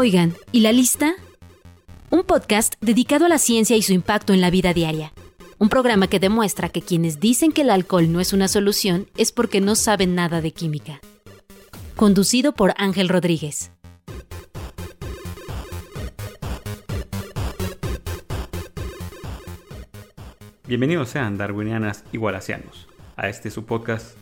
Oigan, ¿y la lista? Un podcast dedicado a la ciencia y su impacto en la vida diaria. Un programa que demuestra que quienes dicen que el alcohol no es una solución es porque no saben nada de química. Conducido por Ángel Rodríguez. Bienvenidos sean darwinianas y a este su podcast.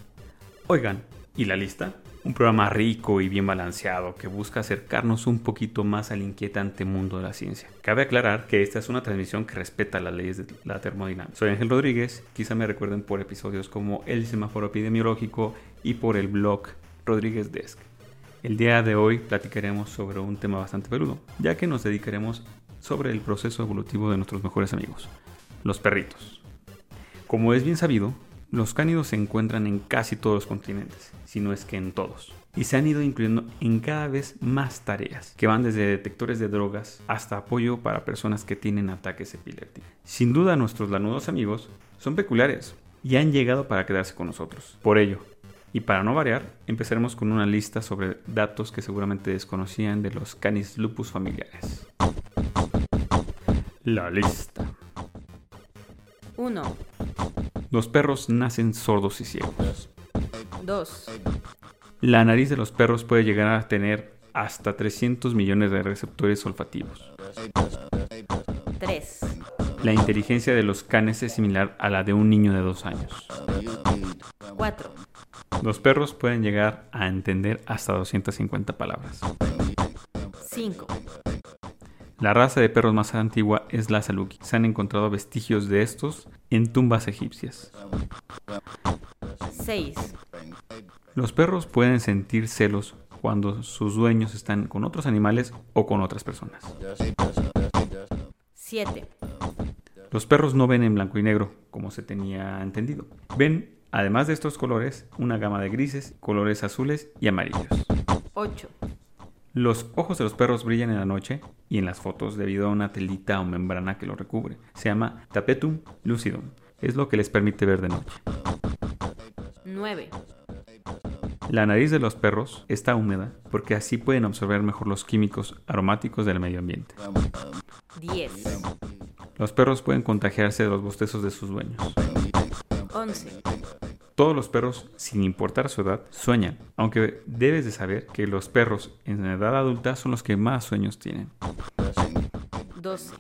Oigan, ¿y la lista? Un programa rico y bien balanceado que busca acercarnos un poquito más al inquietante mundo de la ciencia. Cabe aclarar que esta es una transmisión que respeta las leyes de la termodinámica. Soy Ángel Rodríguez, quizá me recuerden por episodios como El semáforo epidemiológico y por el blog Rodríguez Desk. El día de hoy platicaremos sobre un tema bastante peludo, ya que nos dedicaremos sobre el proceso evolutivo de nuestros mejores amigos, los perritos. Como es bien sabido, los cánidos se encuentran en casi todos los continentes, si no es que en todos, y se han ido incluyendo en cada vez más tareas, que van desde detectores de drogas hasta apoyo para personas que tienen ataques epilépticos. Sin duda nuestros lanudos amigos son peculiares y han llegado para quedarse con nosotros. Por ello, y para no variar, empezaremos con una lista sobre datos que seguramente desconocían de los canis lupus familiares. La lista. 1. Los perros nacen sordos y ciegos. 2. La nariz de los perros puede llegar a tener hasta 300 millones de receptores olfativos. 3. La inteligencia de los canes es similar a la de un niño de 2 años. 4. Los perros pueden llegar a entender hasta 250 palabras. 5. La raza de perros más antigua es la Saluki. Se han encontrado vestigios de estos en tumbas egipcias. 6. Los perros pueden sentir celos cuando sus dueños están con otros animales o con otras personas. 7. Los perros no ven en blanco y negro, como se tenía entendido. Ven, además de estos colores, una gama de grises, colores azules y amarillos. 8. Los ojos de los perros brillan en la noche y en las fotos debido a una telita o membrana que lo recubre. Se llama tapetum lucidum. Es lo que les permite ver de noche. 9. La nariz de los perros está húmeda porque así pueden absorber mejor los químicos aromáticos del medio ambiente. 10. Los perros pueden contagiarse de los bostezos de sus dueños. 11. Todos los perros, sin importar su edad, sueñan, aunque debes de saber que los perros en edad adulta son los que más sueños tienen. 12.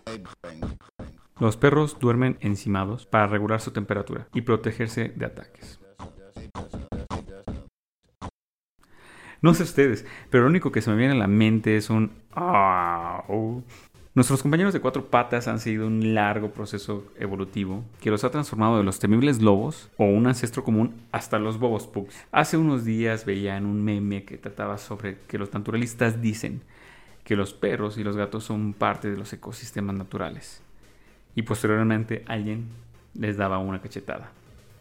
Los perros duermen encimados para regular su temperatura y protegerse de ataques. No sé ustedes, pero lo único que se me viene a la mente es un... "Au". Nuestros compañeros de cuatro patas han seguido un largo proceso evolutivo que los ha transformado de los temibles lobos o un ancestro común hasta los bobos pugs. Hace unos días veía en un meme que trataba sobre que los naturalistas dicen que los perros y los gatos son parte de los ecosistemas naturales. Y posteriormente alguien les daba una cachetada.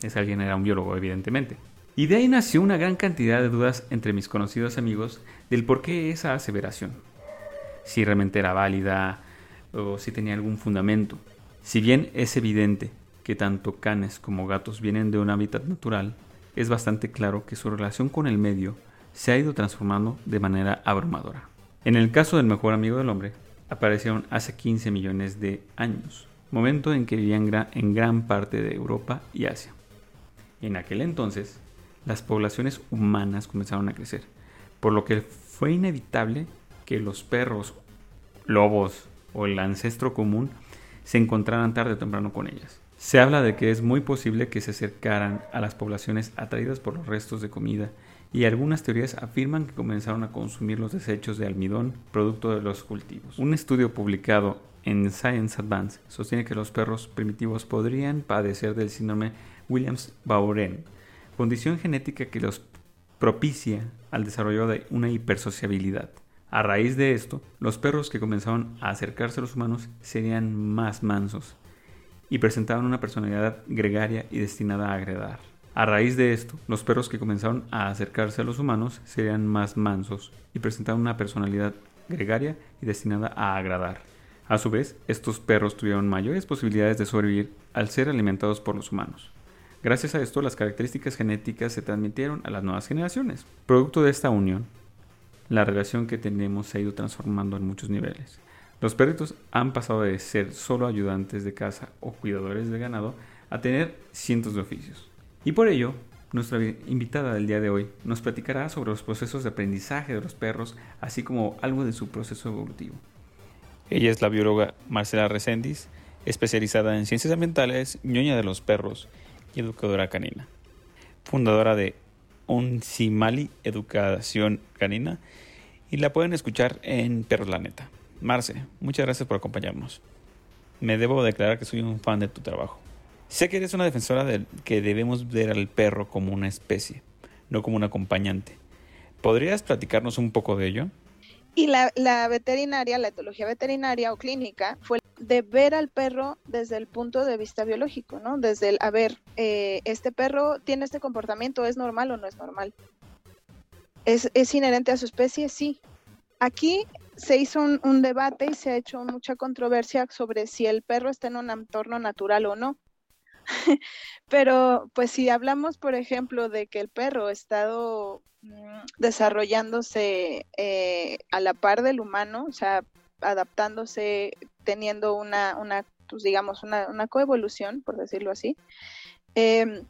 Ese alguien era un biólogo, evidentemente. Y de ahí nació una gran cantidad de dudas entre mis conocidos amigos del por qué esa aseveración. Si realmente era válida o si tenía algún fundamento. Si bien es evidente que tanto canes como gatos vienen de un hábitat natural, es bastante claro que su relación con el medio se ha ido transformando de manera abrumadora. En el caso del mejor amigo del hombre, aparecieron hace 15 millones de años, momento en que vivían en gran parte de Europa y Asia. En aquel entonces, las poblaciones humanas comenzaron a crecer, por lo que fue inevitable que los perros, lobos o el ancestro común se encontraran tarde o temprano con ellas. Se habla de que es muy posible que se acercaran a las poblaciones atraídas por los restos de comida y algunas teorías afirman que comenzaron a consumir los desechos de almidón producto de los cultivos. Un estudio publicado en Science Advance sostiene que los perros primitivos podrían padecer del síndrome Williams-Bauren, condición genética que los propicia al desarrollo de una hipersociabilidad. A raíz de esto, los perros que comenzaron a acercarse a los humanos serían más mansos y presentaban una personalidad gregaria y destinada a agredar. A raíz de esto, los perros que comenzaron a acercarse a los humanos serían más mansos y presentaban una personalidad gregaria y destinada a agradar. A su vez, estos perros tuvieron mayores posibilidades de sobrevivir al ser alimentados por los humanos. Gracias a esto, las características genéticas se transmitieron a las nuevas generaciones. Producto de esta unión, la relación que tenemos se ha ido transformando en muchos niveles. Los perritos han pasado de ser solo ayudantes de casa o cuidadores de ganado a tener cientos de oficios. Y por ello, nuestra invitada del día de hoy nos platicará sobre los procesos de aprendizaje de los perros, así como algo de su proceso evolutivo. Ella es la bióloga Marcela Reséndiz, especializada en ciencias ambientales, ñoña de los perros educadora canina. Fundadora de Onsimali Educación Canina y la pueden escuchar en Perros la Neta. Marce, muchas gracias por acompañarnos. Me debo declarar que soy un fan de tu trabajo. Sé que eres una defensora de que debemos ver al perro como una especie, no como un acompañante. ¿Podrías platicarnos un poco de ello? Y la, la, veterinaria, la etología veterinaria o clínica, fue de ver al perro desde el punto de vista biológico, ¿no? Desde el, a ver, eh, este perro tiene este comportamiento, ¿es normal o no es normal? ¿Es, es inherente a su especie? Sí. Aquí se hizo un, un, debate y se ha hecho mucha controversia sobre si el perro está en un entorno natural o no. Pero pues si hablamos, por ejemplo, de que el perro ha estado mm, desarrollándose eh, a la par del humano, o sea, adaptándose, teniendo una, una pues digamos, una, una coevolución, por decirlo así. Eh,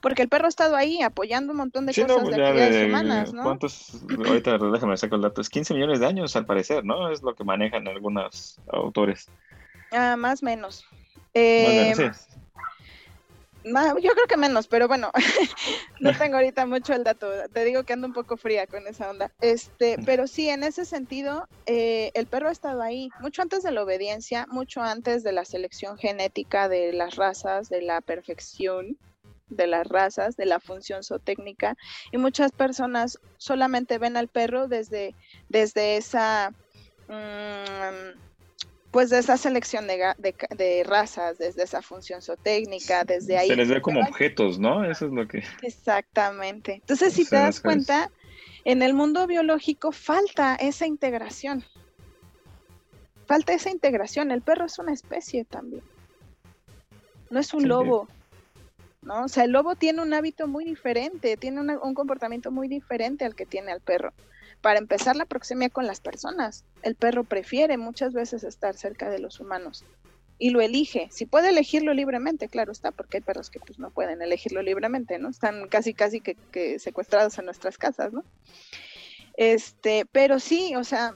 porque el perro ha estado ahí apoyando un montón de sí, cosas no, de actividades de, humanas, ¿no? ¿Cuántos? Ahorita déjame sacar el dato. Es 15 millones de años, al parecer, ¿no? Es lo que manejan algunos autores. Ah, más o menos. Eh, sí. Ma- yo creo que menos, pero bueno, no tengo ahorita mucho el dato. Te digo que ando un poco fría con esa onda. Este, pero sí, en ese sentido, eh, el perro ha estado ahí mucho antes de la obediencia, mucho antes de la selección genética de las razas, de la perfección de las razas, de la función zootécnica, y muchas personas solamente ven al perro desde, desde esa mm, pues de esa selección de, de de razas, desde esa función zootécnica, desde ahí. Se les ve como objetos, ¿no? Eso es lo que. Exactamente. Entonces, si te das cuenta, en el mundo biológico falta esa integración. Falta esa integración. El perro es una especie también. No es un Sí. lobo. ¿no? O sea, el lobo tiene un hábito muy diferente, tiene una- un comportamiento muy diferente al que tiene el perro. Para empezar, la proximidad con las personas. El perro prefiere muchas veces estar cerca de los humanos y lo elige. Si puede elegirlo libremente, claro está, porque hay perros que pues no pueden elegirlo libremente, ¿no? Están casi casi que, secuestrados en nuestras casas, ¿no? Este, pero sí, o sea,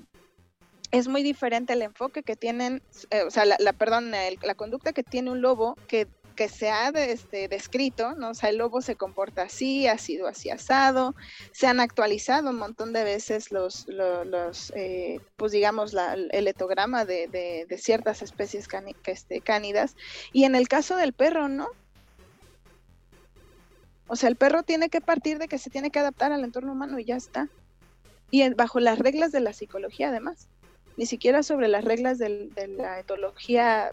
es muy diferente el enfoque que tienen, eh, o sea, la, perdón, la conducta que tiene un lobo que, que se ha este, descrito, ¿no? O sea, el lobo se comporta así, ha sido así asado, se han actualizado un montón de veces los, lo- los, eh, pues digamos, la- el etograma de, de- de ciertas especies cani- este, cánidas, y en el caso del perro, ¿no? O sea, el perro tiene que partir de que se tiene que adaptar al entorno humano y ya está. Y en- bajo las reglas de la psicología, además. Ni siquiera sobre las reglas de la etología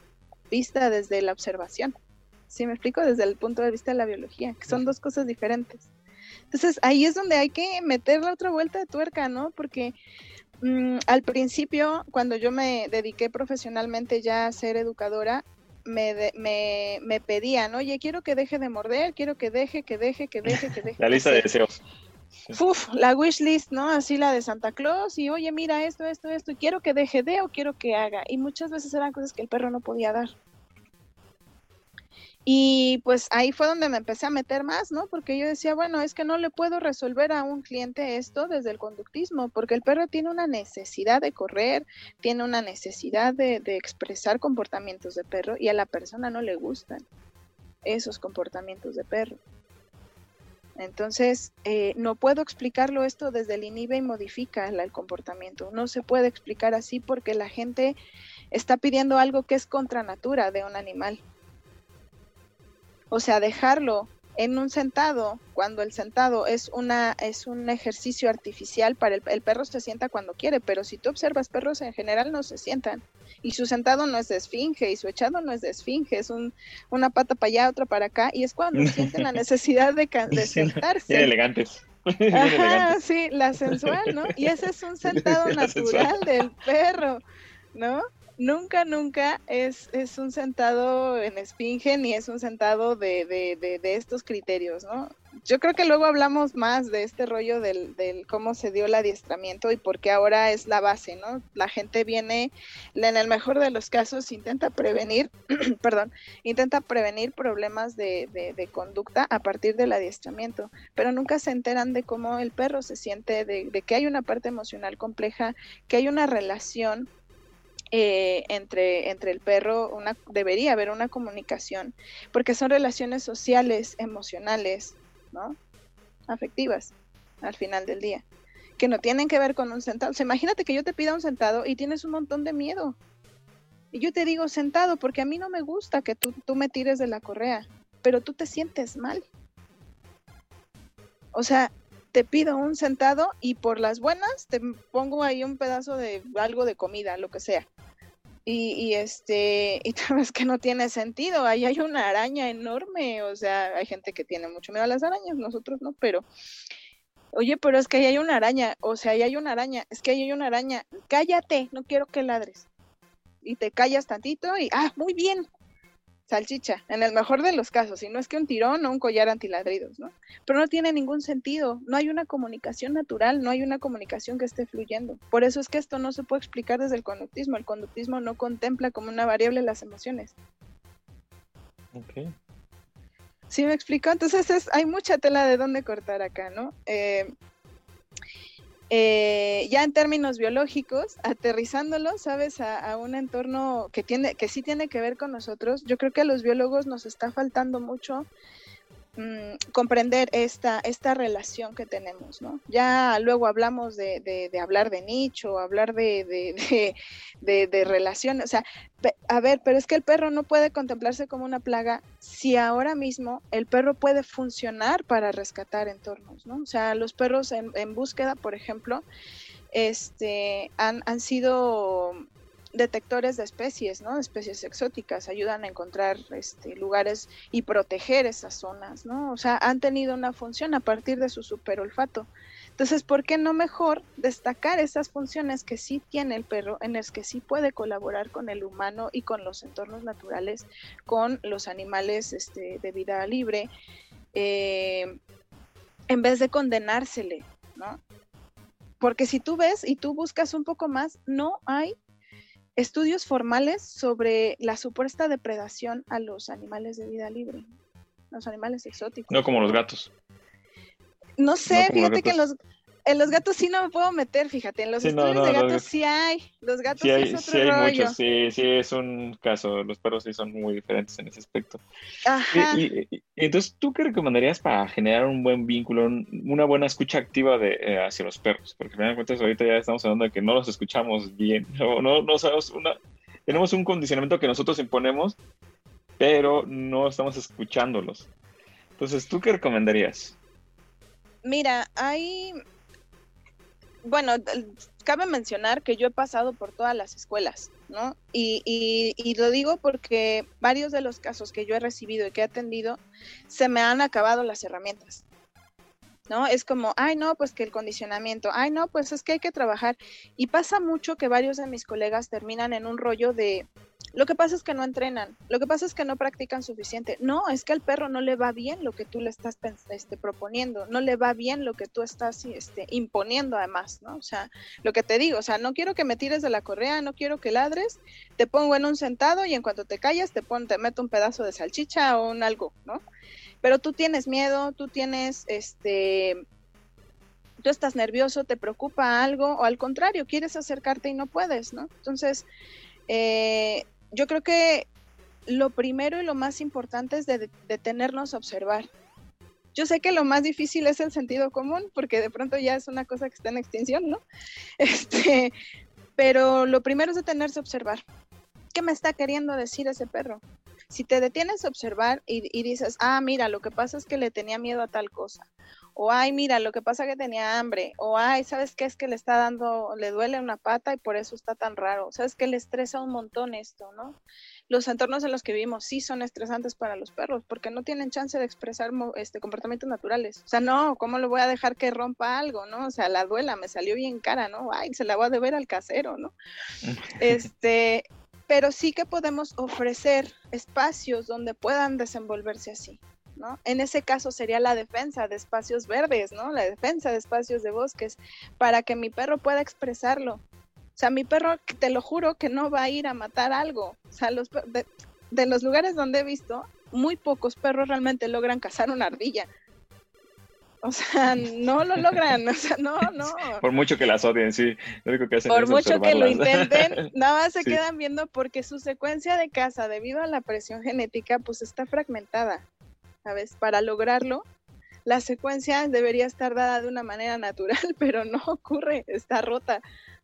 vista desde la observación. ¿Sí me explico? Desde el punto de vista de la biología, que son dos cosas diferentes. Entonces, ahí es donde hay que meter la otra vuelta de tuerca, ¿no? Porque mm, al principio, cuando yo me dediqué profesionalmente ya a ser educadora, me, de- me, me pedían, oye, quiero que deje de morder, quiero que deje, que deje, que deje, que deje. La lista de hacer". deseos. Uf, la wish list, ¿no? Así la de Santa Claus y oye, mira esto, esto, esto, y quiero que deje de o quiero que haga. Y muchas veces eran cosas que el perro no podía dar. Y pues ahí fue donde me empecé a meter más, ¿no? Porque yo decía, bueno, es que no le puedo resolver a un cliente esto desde el conductismo, porque el perro tiene una necesidad de correr, tiene una necesidad de, de expresar comportamientos de perro y a la persona no le gustan esos comportamientos de perro. Entonces, eh, no puedo explicarlo esto desde el inhibe y modifica la- el comportamiento. No se puede explicar así porque la gente está pidiendo algo que es contra natura de un animal. O sea, dejarlo en un sentado, cuando el sentado es, una, es un ejercicio artificial para el, el perro se sienta cuando quiere, pero si tú observas perros en general no se sientan. Y su sentado no es de esfinge y su echado no es de esfinge, es un, una pata para allá, otra para acá, y es cuando sienten la necesidad de, de Bien sentarse. elegantes. Bien Ajá, elegantes. sí, la sensual, ¿no? Y ese es un sentado sensual. natural del perro, ¿no? Nunca, nunca es, es un sentado en esfinge ni es un sentado de, de, de, de, estos criterios, ¿no? Yo creo que luego hablamos más de este rollo del, del, cómo se dio el adiestramiento y por qué ahora es la base, ¿no? La gente viene, en el mejor de los casos, intenta prevenir, perdón, intenta prevenir problemas de, conducta a partir del adiestramiento, pero nunca se enteran de cómo el perro se siente, de que hay una parte emocional compleja, que hay una relación eh, entre, entre el perro, una, debería haber una comunicación, porque son relaciones sociales, emocionales, ¿no? Afectivas, al final del día, que no tienen que ver con un sentado. O sea, imagínate que yo te pida un sentado y tienes un montón de miedo. Y yo te digo sentado porque a mí no me gusta que tú, tú me tires de la correa, pero tú te sientes mal. O sea, te pido un sentado y por las buenas te pongo ahí un pedazo de algo de comida, lo que sea. Y, este, y tal que no tiene sentido, ahí hay una araña enorme, o sea, hay gente que tiene mucho miedo a las arañas, nosotros no, pero, oye, pero es que ahí hay una araña, o sea, ahí hay una araña, es que ahí hay una araña, cállate, no quiero que ladres. Y te callas tantito y, ah, muy bien, salchicha, en el mejor de los casos, y no es que un tirón o un collar antiladridos, ¿no? Pero no tiene ningún sentido, no hay una comunicación natural, no hay una comunicación que esté fluyendo. Por eso es que esto no se puede explicar desde el conductismo, el conductismo no contempla como una variable las emociones. Ok. ¿Sí me explico? Entonces es, hay mucha tela de dónde cortar acá, ¿no? Eh, eh, ya en términos biológicos, aterrizándolo, sabes, a, a, un entorno que tiene, que sí tiene que ver con nosotros, yo creo que a los biólogos nos está faltando mucho mmm, comprender esta, esta relación que tenemos, ¿no? Ya luego hablamos de, hablar de nicho, hablar de, de, relaciones, o sea, a ver, pero es que el perro no puede contemplarse como una plaga si ahora mismo el perro puede funcionar para rescatar entornos, ¿no? O sea, los perros en, en búsqueda, por ejemplo, este, han, han sido detectores de especies, ¿no? Especies exóticas, ayudan a encontrar este, lugares y proteger esas zonas, ¿no? O sea, han tenido una función a partir de su superolfato. Entonces, ¿por qué no mejor destacar esas funciones que sí tiene el perro, en las que sí puede colaborar con el humano y con los entornos naturales, con los animales este, de vida libre, eh, en vez de condenársele, ¿no? Porque si tú ves y tú buscas un poco más, no hay estudios formales sobre la supuesta depredación a los animales de vida libre, los animales exóticos. No como los gatos. No sé, no fíjate que los, en los gatos sí no me puedo meter, fíjate, en los sí, estudios no, no, de gatos, sí hay, los gatos sí, hay, es otro sí hay rollo. muchos, sí, sí es un caso, los perros sí son muy diferentes en ese aspecto. Ajá. Y, y, y, entonces, ¿tú qué recomendarías para generar un buen vínculo, un, una buena escucha activa de, eh, hacia los perros? Porque al final de cuentas ahorita ya estamos hablando de que no los escuchamos bien, o no, no sabemos una, tenemos un condicionamiento que nosotros imponemos, pero no estamos escuchándolos. Entonces, ¿tú qué recomendarías? Mira, hay bueno, cabe mencionar que yo he pasado por todas las escuelas, ¿no? Y, y, y, lo digo porque varios de los casos que yo he recibido y que he atendido, se me han acabado las herramientas. ¿No? Es como, ay, no, pues que el condicionamiento, ay, no, pues es que hay que trabajar. Y pasa mucho que varios de mis colegas terminan en un rollo de, lo que pasa es que no entrenan, lo que pasa es que no practican suficiente. No, es que al perro no le va bien lo que tú le estás este, proponiendo, no le va bien lo que tú estás este, imponiendo además, ¿no? O sea, lo que te digo, o sea, no quiero que me tires de la correa, no quiero que ladres, te pongo en un sentado y en cuanto te callas te, pon, te meto un pedazo de salchicha o un algo, ¿no? Pero tú tienes miedo, tú tienes, este, tú estás nervioso, te preocupa algo o al contrario, quieres acercarte y no puedes, ¿no? Entonces, eh, yo creo que lo primero y lo más importante es de detenernos a observar. Yo sé que lo más difícil es el sentido común, porque de pronto ya es una cosa que está en extinción, ¿no? Este, pero lo primero es detenerse a observar. ¿Qué me está queriendo decir ese perro? Si te detienes a observar y, y, dices, ah, mira, lo que pasa es que le tenía miedo a tal cosa, o ay, mira, lo que pasa es que tenía hambre, o ay, ¿sabes qué? Es que le está dando, le duele una pata y por eso está tan raro, ¿sabes que Le estresa un montón esto, ¿no? Los entornos en los que vivimos sí son estresantes para los perros porque no tienen chance de expresar este, comportamientos naturales. O sea, no, ¿cómo le voy a dejar que rompa algo, no? O sea, la duela me salió bien cara, ¿no? Ay, se la voy a deber al casero, ¿no? Este, pero sí que podemos ofrecer espacios donde puedan desenvolverse así. ¿No? En ese caso sería la defensa de espacios verdes, ¿no? La defensa de espacios de bosques, para que mi perro pueda expresarlo. O sea, mi perro, te lo juro que no va a ir a matar algo. O sea, los, de, de los lugares donde he visto, muy pocos perros realmente logran cazar una ardilla. O sea, no lo logran, o sea, no, no. Por mucho que las odien, sí. Lo único que hacen Por es mucho que lo intenten, nada más se Sí. quedan viendo porque su secuencia de caza, debido a la presión genética, pues está fragmentada, ¿sabes? Para lograrlo, la secuencia debería estar dada de una manera natural, pero no ocurre, está rota,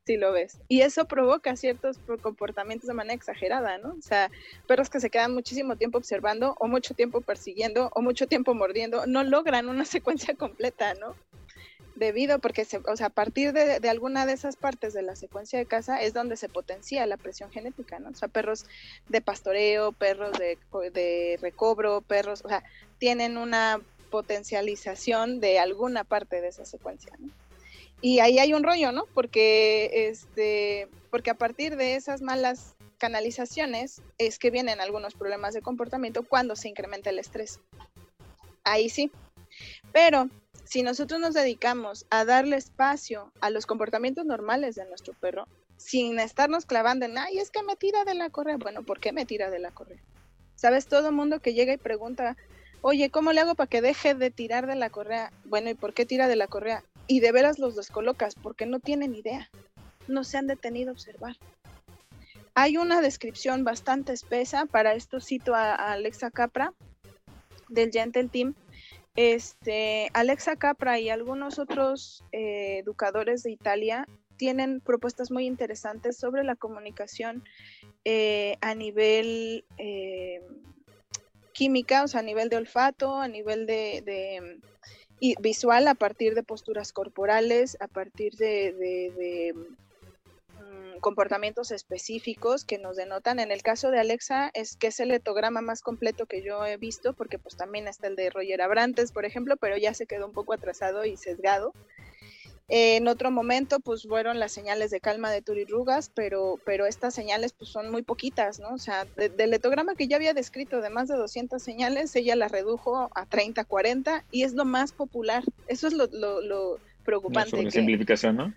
si lo ves. Y eso provoca ciertos comportamientos de manera exagerada, ¿no? O sea, perros que se quedan muchísimo tiempo observando, o mucho tiempo persiguiendo, o mucho tiempo mordiendo, no logran una secuencia completa, ¿no? debido porque se, o sea, a partir de, alguna de esas partes de la secuencia de caza es donde se potencia la presión genética, ¿no? O sea, perros de pastoreo, perros de, de recobro, perros, o sea, tienen una potencialización de alguna parte de esa secuencia, ¿no? Y ahí hay un rollo, ¿no? Porque este, porque a partir de esas malas canalizaciones es que vienen algunos problemas de comportamiento cuando se incrementa el estrés. Ahí sí. Pero si nosotros nos dedicamos a darle espacio a los comportamientos normales de nuestro perro, sin estarnos clavando en, ay, es que me tira de la correa. Bueno, ¿por qué me tira de la correa? ¿Sabes? Todo mundo que llega y pregunta, oye, ¿cómo le hago para que deje de tirar de la correa? Bueno, ¿y por qué tira de la correa? Y de veras los descolocas, porque no tienen idea. No se han detenido a observar. Hay una descripción bastante espesa, para esto cito a, Alexa Capra, del Gentle Team, este, Alexa Capra y algunos otros eh, educadores de Italia tienen propuestas muy interesantes sobre la comunicación eh, a nivel eh, química, o sea, a nivel de olfato, a nivel de, y visual, a partir de posturas corporales, a partir de, de, de mm, comportamientos específicos que nos denotan. En el caso de Alexa es que es el etograma más completo que yo he visto, porque pues también está el de Roger Abrantes, por ejemplo, pero ya se quedó un poco atrasado y sesgado. Eh, en otro momento, pues fueron las señales de calma de Turirrugas, pero, pero estas señales pues son muy poquitas, ¿no? O sea, de- del etograma que ya había descrito de más de 200 señales, ella las redujo a 30, 40 y es lo más popular. Eso es lo, lo, lo Una preocupante. que- sobresimplificación, ¿no?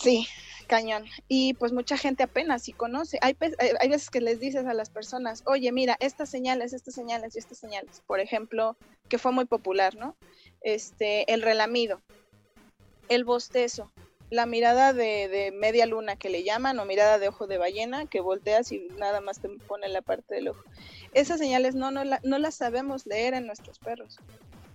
Sí, cañón. Y pues mucha gente apenas sí conoce. Hay, hay hay veces que les dices a las personas, oye, mira, estas señales, estas señales y estas señales. Por ejemplo, que fue muy popular, ¿no? Este, el relamido, el bostezo, la mirada de, de media luna que le llaman o mirada de ojo de ballena, que volteas y nada más te pone la parte del ojo. Esas señales no, no, la- no las sabemos leer en nuestros perros.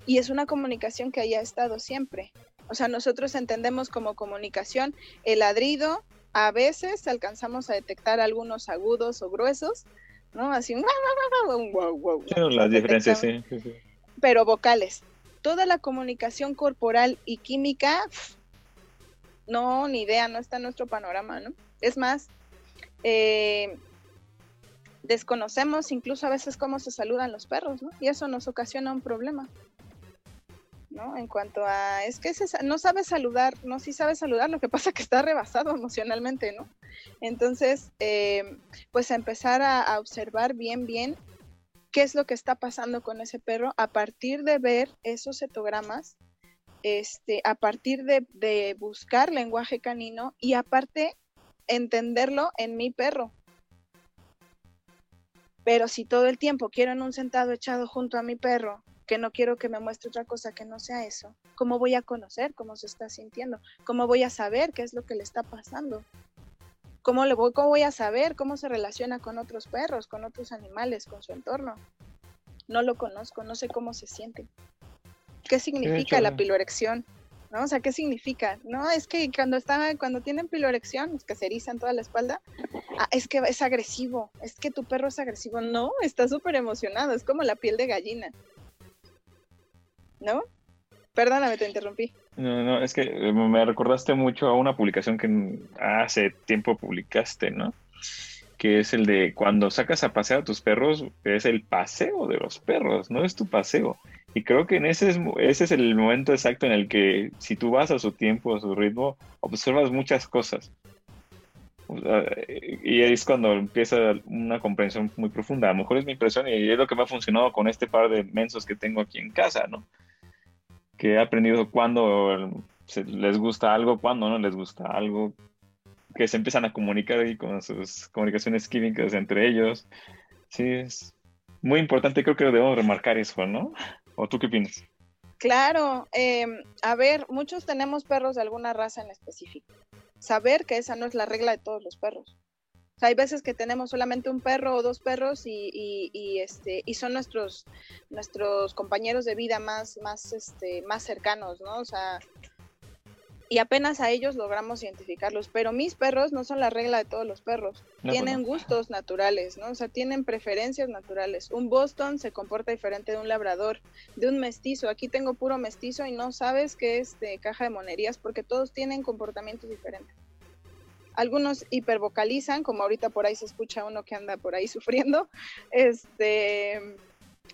Y es una comunicación que haya estado siempre. O sea, nosotros entendemos como comunicación el ladrido, a veces alcanzamos a detectar algunos agudos o gruesos, ¿no? Así guau, guau, guau, guau, Sí, las diferencias, detectamos sí. sí, sí. pero vocales. Toda la comunicación corporal y química, no, ni idea, no está en nuestro panorama, ¿no? Es más, eh, desconocemos incluso a veces cómo se saludan los perros, ¿no? Y eso nos ocasiona un problema, ¿no? En cuanto a, es que no sabe saludar, no, sí sabe saludar, lo que pasa que está rebasado emocionalmente, ¿no? Entonces, eh, pues a empezar a observar bien, bien qué es lo que está pasando con ese perro a partir de ver esos cetogramas, este, a partir de, de buscar lenguaje canino y aparte entenderlo en mi perro. Pero si todo el tiempo quiero en un sentado echado junto a mi perro, que no quiero que me muestre otra cosa que no sea eso, ¿cómo voy a conocer cómo se está sintiendo? ¿Cómo voy a saber qué es lo que le está pasando? ¿Cómo, le voy, ¿Cómo voy a saber cómo se relaciona con otros perros, con otros animales, con su entorno? No lo conozco, no sé cómo se siente. ¿Qué significa la eh. piloerección? ¿No? O sea, ¿qué significa? No, es que cuando está, cuando tienen piloerección, es que se erizan toda la espalda, ah, es que es agresivo, es que tu perro es agresivo. No, está súper emocionado, es como la piel de gallina. ¿No? Perdóname, te interrumpí. No, no, es que eh, me recordaste mucho a una publicación que hace tiempo publicaste, ¿no? Que es el de cuando sacas a pasear a tus perros, es el paseo de los perros, no es tu paseo. Y creo que en ese es, ese es el momento exacto en el que si tú vas a su tiempo, a su ritmo, observas muchas cosas. y es cuando empieza una comprensión muy profunda. A lo mejor es mi impresión y es lo que me ha funcionado con este par de mensos que tengo aquí en casa, ¿no? Que he aprendido cuando les gusta algo, cuando no les gusta algo, que se empiezan a comunicar y con sus comunicaciones químicas entre ellos. Sí, es muy importante, creo que debemos remarcar eso, ¿no? ¿O tú qué opinas? Claro, em, a ver, muchos tenemos perros de alguna raza en específico. Saber que esa no es la regla de todos los perros. O sea, hay veces que tenemos solamente un perro o dos perros y, y, este, y son nuestros, nuestros compañeros de vida más, más, este, más cercanos, ¿no? O sea, y apenas a ellos logramos identificarlos. Pero mis perros no son la regla de todos los perros. Pues tienen gustos naturales, ¿no? O sea, tienen preferencias naturales. Un Boston se comporta diferente de un labrador, de un mestizo. Aquí tengo puro mestizo y no sabes qué es de caja de monerías porque todos tienen comportamientos diferentes. Algunos hipervocalizan, como ahorita por ahí se escucha uno que anda por ahí sufriendo. Este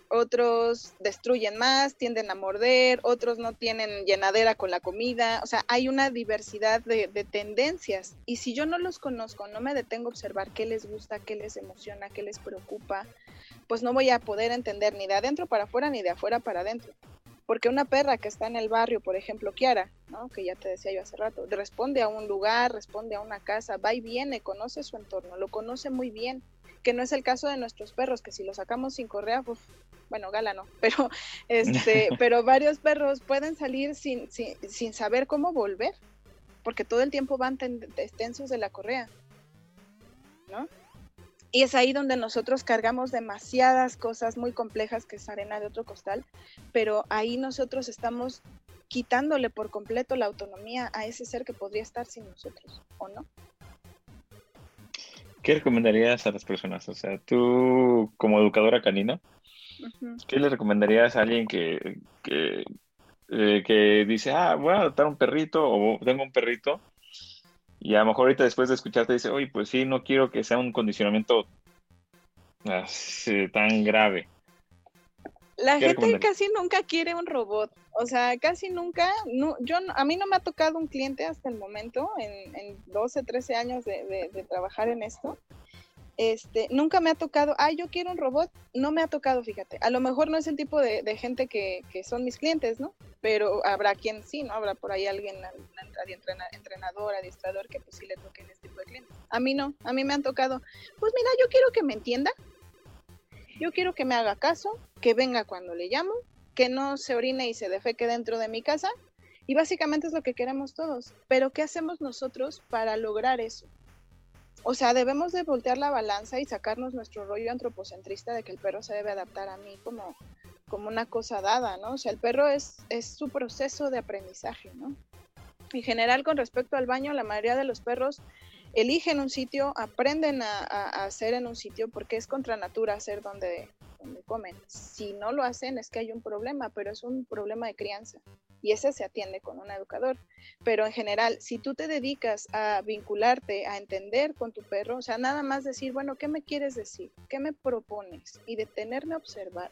otros destruyen más, tienden a morder, otros no tienen llenadera con la comida, o sea, hay una diversidad de, tendencias y si yo no los conozco, no me detengo a observar qué les gusta, qué les emociona, qué les preocupa, pues no voy a poder entender ni de adentro para afuera ni de afuera para adentro. Porque una perra que está en el barrio, por ejemplo, Kiara, ¿no? que ya te decía yo hace rato, responde a un lugar, responde a una casa, va y viene, conoce su entorno, lo conoce muy bien que no es el caso de nuestros perros, que si los sacamos sin correa, pues, bueno, Gala no, pero, este, pero varios perros pueden salir sin, sin, saber cómo volver, porque todo el tiempo van tensos de la correa, ¿no? Y es ahí donde nosotros cargamos demasiadas cosas muy complejas que es arena de otro costal, pero ahí nosotros estamos quitándole por completo la autonomía a ese ser que podría estar sin nosotros, ¿o no? ¿Qué recomendarías a las personas? O sea, tú como educadora canina, ¿qué le recomendarías a alguien que, eh, que, dice, ah, voy a adoptar un perrito o tengo un perrito? Y a lo mejor ahorita después de escucharte dice, oye, pues sí, no quiero que sea un condicionamiento tan grave. La gente casi nunca quiere un robot, o sea, casi nunca, no, yo, a mí no me ha tocado un cliente hasta el momento, en, en 12, 13 años de, de, trabajar en esto, este, nunca me ha tocado, ay, yo quiero un robot, no me ha tocado, fíjate, a lo mejor no es el tipo de, de gente que, que, son mis clientes, ¿no? Pero habrá quien sí, ¿no? Habrá por ahí alguien, entrenador, adiestrador, que pues sí le toquen este tipo de clientes. A mí no, a mí me han tocado, pues mira, yo quiero que me entienda, yo quiero que me haga caso, que venga cuando le llamo, que no se orine y se defeque dentro de mi casa. Y básicamente es lo que queremos todos. Pero ¿qué hacemos nosotros para lograr eso? O sea, debemos de voltear la balanza y sacarnos nuestro rollo antropocentrista de que el perro se debe adaptar a mí como, como una cosa dada, ¿no? O sea, el perro es, es su proceso de aprendizaje, ¿no? En general, con respecto al baño, la mayoría de los perros eligen un sitio, aprenden a, hacer en un sitio porque es contra natura hacer donde, donde comen. Si no lo hacen es que hay un problema, pero es un problema de crianza y ese se atiende con un educador. Pero en general, si tú te dedicas a vincularte, a entender con tu perro, o sea, nada más decir, bueno, ¿qué me quieres decir? ¿Qué me propones? Y detenerme a observar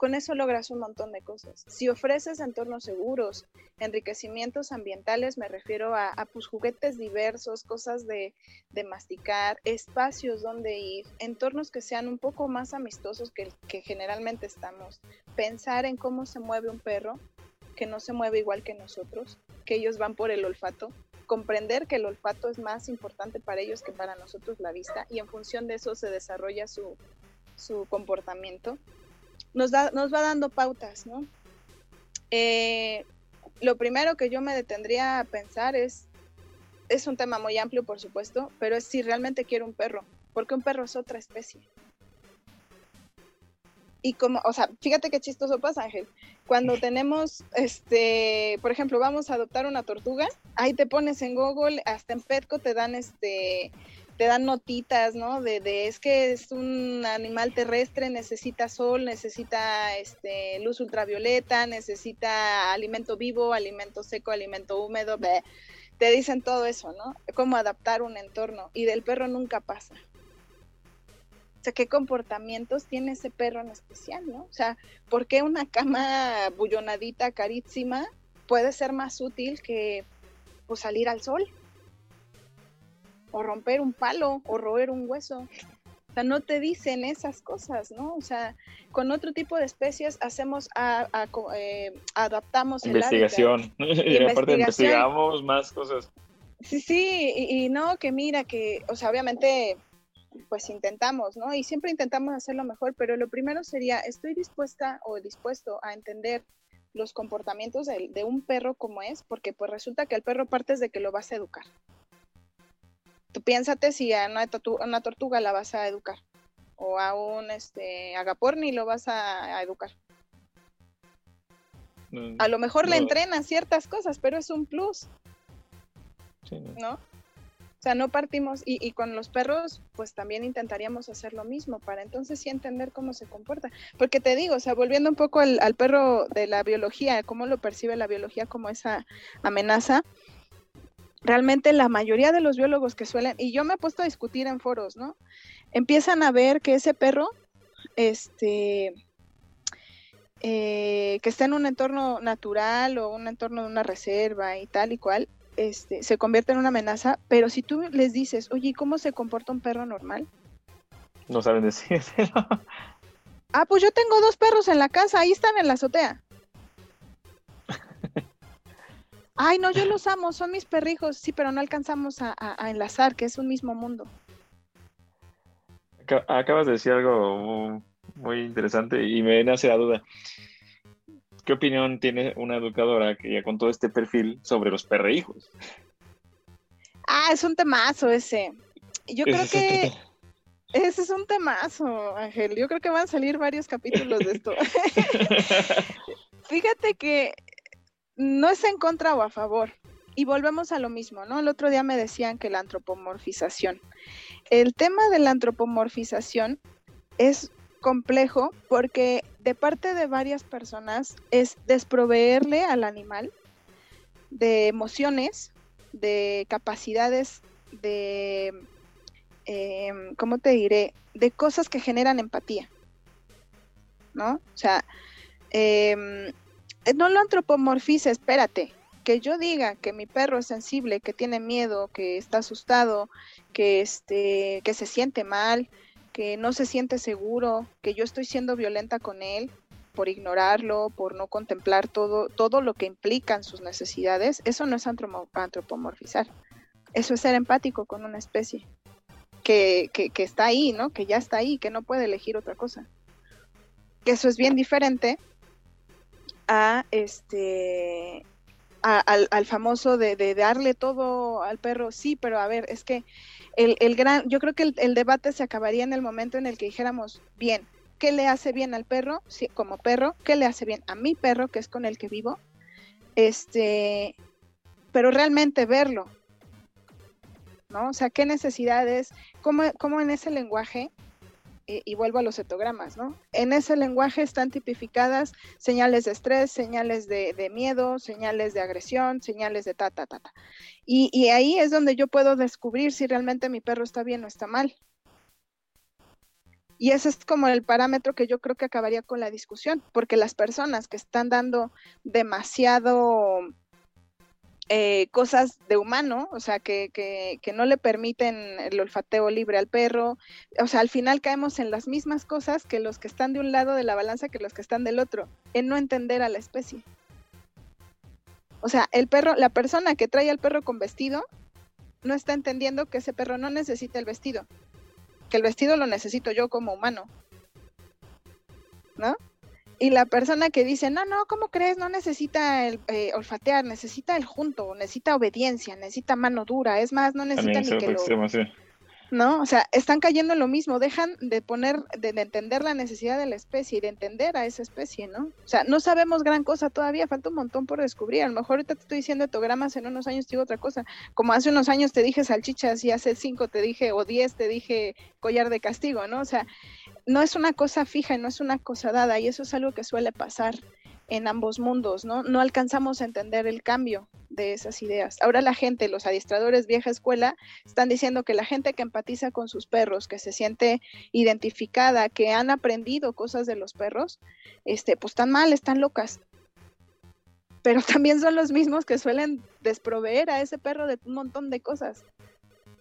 con eso logras un montón de cosas. Si ofreces entornos seguros, enriquecimientos ambientales, me refiero a, pues, juguetes diversos, cosas de, masticar, espacios donde ir, entornos que sean un poco más amistosos que el que generalmente estamos. Pensar en cómo se mueve un perro, que no se mueve igual que nosotros, que ellos van por el olfato, comprender que el olfato es más importante para ellos que para nosotros la vista y en función de eso se desarrolla su comportamiento nos, da, nos va dando pautas, ¿no? Eh, lo primero que yo me detendría a pensar es, es un tema muy amplio, por supuesto, pero es si realmente quiero un perro, porque un perro es otra especie. Y como, o sea, fíjate qué chistoso pasa, Ángel. Cuando tenemos, este, por ejemplo, vamos a adoptar una tortuga, ahí te pones en Google, hasta en Petco te dan este te dan notitas, ¿no? De, es que es un animal terrestre, necesita sol, necesita este, luz ultravioleta, necesita alimento vivo, alimento seco, alimento húmedo, te dicen todo eso, ¿no? Cómo adaptar un entorno y del perro nunca pasa. O sea, ¿qué comportamientos tiene ese perro en especial, no? O sea, ¿por qué una cama bullonadita, carísima, puede ser más útil que pues, salir al sol? O romper un palo, o roer un hueso. O sea, no te dicen esas cosas, ¿no? O sea, con otro tipo de especies hacemos, a, eh, adaptamos investigación. y aparte investigamos más cosas. Sí, sí, y, no, que mira, que, o sea, obviamente, pues intentamos, ¿no? Y siempre intentamos hacerlo mejor, pero lo primero sería, estoy dispuesta o dispuesto a entender los comportamientos de, de un perro como es, porque pues resulta que el perro partes de que lo vas a educar. Tú piénsate si a una, tortuga, la vas a educar o a un este, agaporni lo vas a, educar. a lo mejor le entrenas ciertas cosas, pero es un plus. no. O sea, no partimos, y, con los perros, pues también intentaríamos hacer lo mismo, para entonces sí entender cómo se comporta. Porque te digo, o sea, volviendo un poco al, al perro de la biología, cómo lo percibe la biología como esa amenaza, realmente la mayoría de los biólogos que suelen, y yo me he puesto a discutir en foros, ¿no? Empiezan a ver que ese perro, este, eh, que está en un entorno natural o un entorno de una reserva y tal y cual, este, se convierte en una amenaza, pero si tú les dices, oye, ¿cómo se comporta un perro normal? No saben decir. ah, pues yo tengo dos perros en la casa, ahí están en la azotea. Ay, no, yo los amo, son mis perrijos, sí, pero no alcanzamos a, enlazar, que es un mismo mundo. Acabas de decir algo muy interesante y me nace la duda. ¿Qué opinión tiene una educadora que ya con todo este perfil sobre los perrijos? Ah, es un temazo ese. Yo creo que ese es un temazo, Ángel. Yo creo que van a salir varios capítulos de esto. Fíjate que no es en contra o a favor. Y volvemos a lo mismo, ¿no? El otro día me decían que la antropomorfización. El tema de la antropomorfización es complejo porque de parte de varias personas es desproveerle al animal de emociones, de capacidades, de, em, ¿cómo te diré? De cosas que generan empatía, ¿no? O sea, eh, no lo antropomorfice, espérate. Que yo diga que mi perro es sensible, que tiene miedo, que está asustado, que, este, que se siente mal, que no se siente seguro, que yo estoy siendo violenta con él por ignorarlo, por no contemplar todo, todo lo que implican sus necesidades, eso no es antropomorfizar. Eso es ser empático con una especie que, que, que está ahí, ¿no? Que ya está ahí, que no puede elegir otra cosa. Que eso es bien diferente a este al, famoso de, darle todo al perro, sí, pero a ver, es que el, el gran, yo creo que el, debate se acabaría en el momento en el que dijéramos, bien, ¿qué le hace bien al perro? Sí, como perro, ¿qué le hace bien a mi perro, que es con el que vivo? Este, pero realmente verlo, ¿no? O sea, ¿qué necesidades? ¿Cómo, cómo en ese lenguaje y, vuelvo a los cetogramas, ¿no? En ese lenguaje están tipificadas señales de estrés, señales de, miedo, señales de agresión, señales de ta, ta, ta, ta. Y, y ahí es donde yo puedo descubrir si realmente mi perro está bien o está mal. Y ese es como el parámetro que yo creo que acabaría con la discusión, porque las personas que están dando demasiado eh, cosas de humano, o sea, que, que, que, no le permiten el olfateo libre al perro. O sea, al final caemos en las mismas cosas que los que están de un lado de la balanza que los que están del otro, en no entender a la especie. O sea, el perro, la persona que trae al perro con vestido, no está entendiendo que ese perro no necesita el vestido, que el vestido lo necesito yo como humano. ¿No? Y la persona que dice, no, no, ¿cómo crees? No necesita el eh, olfatear, necesita el junto, necesita obediencia, necesita mano dura, es más, no necesita ni que lo... ¿No? O sea, están cayendo en lo mismo, dejan de poner, de, entender la necesidad de la especie y de entender a esa especie, ¿no? O sea, no sabemos gran cosa todavía, falta un montón por descubrir. A lo mejor ahorita te estoy diciendo etogramas, en unos años te digo otra cosa. Como hace unos años te dije salchichas y hace cinco te dije, o diez te dije collar de castigo, ¿no? O sea, no es una cosa fija, no es una cosa dada y eso es algo que suele pasar en ambos mundos, ¿no? No alcanzamos a entender el cambio de esas ideas. Ahora la gente, los adiestradores vieja escuela, están diciendo que la gente que empatiza con sus perros, que se siente identificada, que han aprendido cosas de los perros, este, pues están mal, están locas. Pero también son los mismos que suelen desproveer a ese perro de un montón de cosas.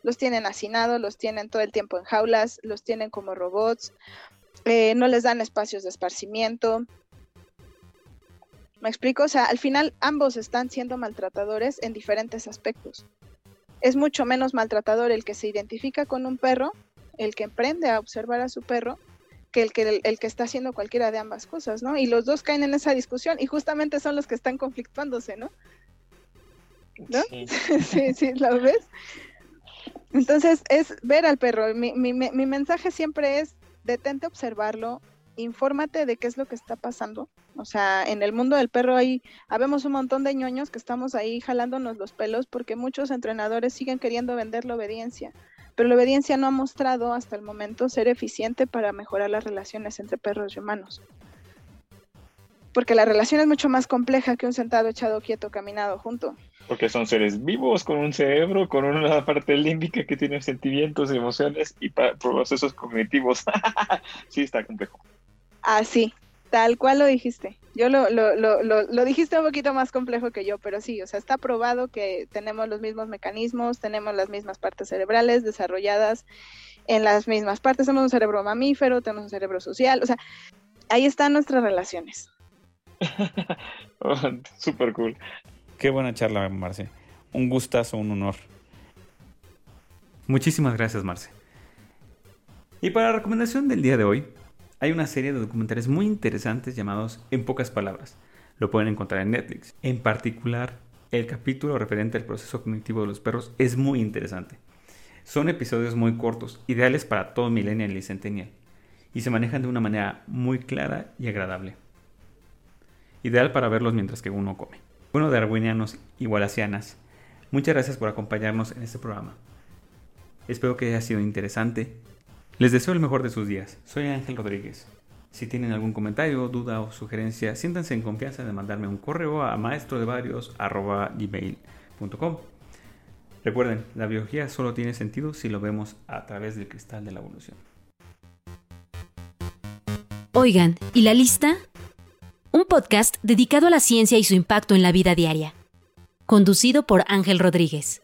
Los tienen hacinados, los tienen todo el tiempo en jaulas, los tienen como robots, eh, no les dan espacios de esparcimiento. ¿Me explico? O sea, al final ambos están siendo maltratadores en diferentes aspectos. Es mucho menos maltratador el que se identifica con un perro, el que emprende a observar a su perro, que el que, el, que está haciendo cualquiera de ambas cosas, ¿no? Y los dos caen en esa discusión y justamente son los que están conflictuándose, ¿no? ¿No? Sí, sí, sí ¿lo ves? Entonces es ver al perro. Mi, mi, mi mensaje siempre es detente a observarlo, infórmate de qué es lo que está pasando. O sea, en el mundo del perro ahí habemos un montón de ñoños que estamos ahí jalándonos los pelos porque muchos entrenadores siguen queriendo vender la obediencia, pero la obediencia no ha mostrado hasta el momento ser eficiente para mejorar las relaciones entre perros y humanos. Porque la relación es mucho más compleja que un sentado echado quieto caminado junto. Porque son seres vivos con un cerebro, con una parte límbica que tiene sentimientos, emociones y procesos cognitivos. sí, está complejo. Así, tal cual lo dijiste. Yo lo, lo, lo, lo, dijiste un poquito más complejo que yo, pero sí, o sea, está probado que tenemos los mismos mecanismos, tenemos las mismas partes cerebrales desarrolladas en las mismas partes. Tenemos un cerebro mamífero, tenemos un cerebro social, o sea, ahí están nuestras relaciones. oh, Súper cool. Qué buena charla, Marce. Un gustazo, un honor. Muchísimas gracias, Marce. Y para la recomendación del día de hoy, hay una serie de documentales muy interesantes llamados En pocas palabras. Lo pueden encontrar en Netflix. En particular, el capítulo referente al proceso cognitivo de los perros es muy interesante. Son episodios muy cortos, ideales para todo millennial y centennial, y se manejan de una manera muy clara y agradable. Ideal para verlos mientras que uno come. Bueno, darwinianos y wallacianas, muchas gracias por acompañarnos en este programa. Espero que haya sido interesante. Les deseo el mejor de sus días. Soy Ángel Rodríguez. Si tienen algún comentario, duda o sugerencia, siéntanse en confianza de mandarme un correo a maestrodevarios.gmail.com Recuerden, la biología solo tiene sentido si lo vemos a través del cristal de la evolución. Oigan, ¿y la lista? un podcast dedicado a la ciencia y su impacto en la vida diaria. Conducido por Ángel Rodríguez.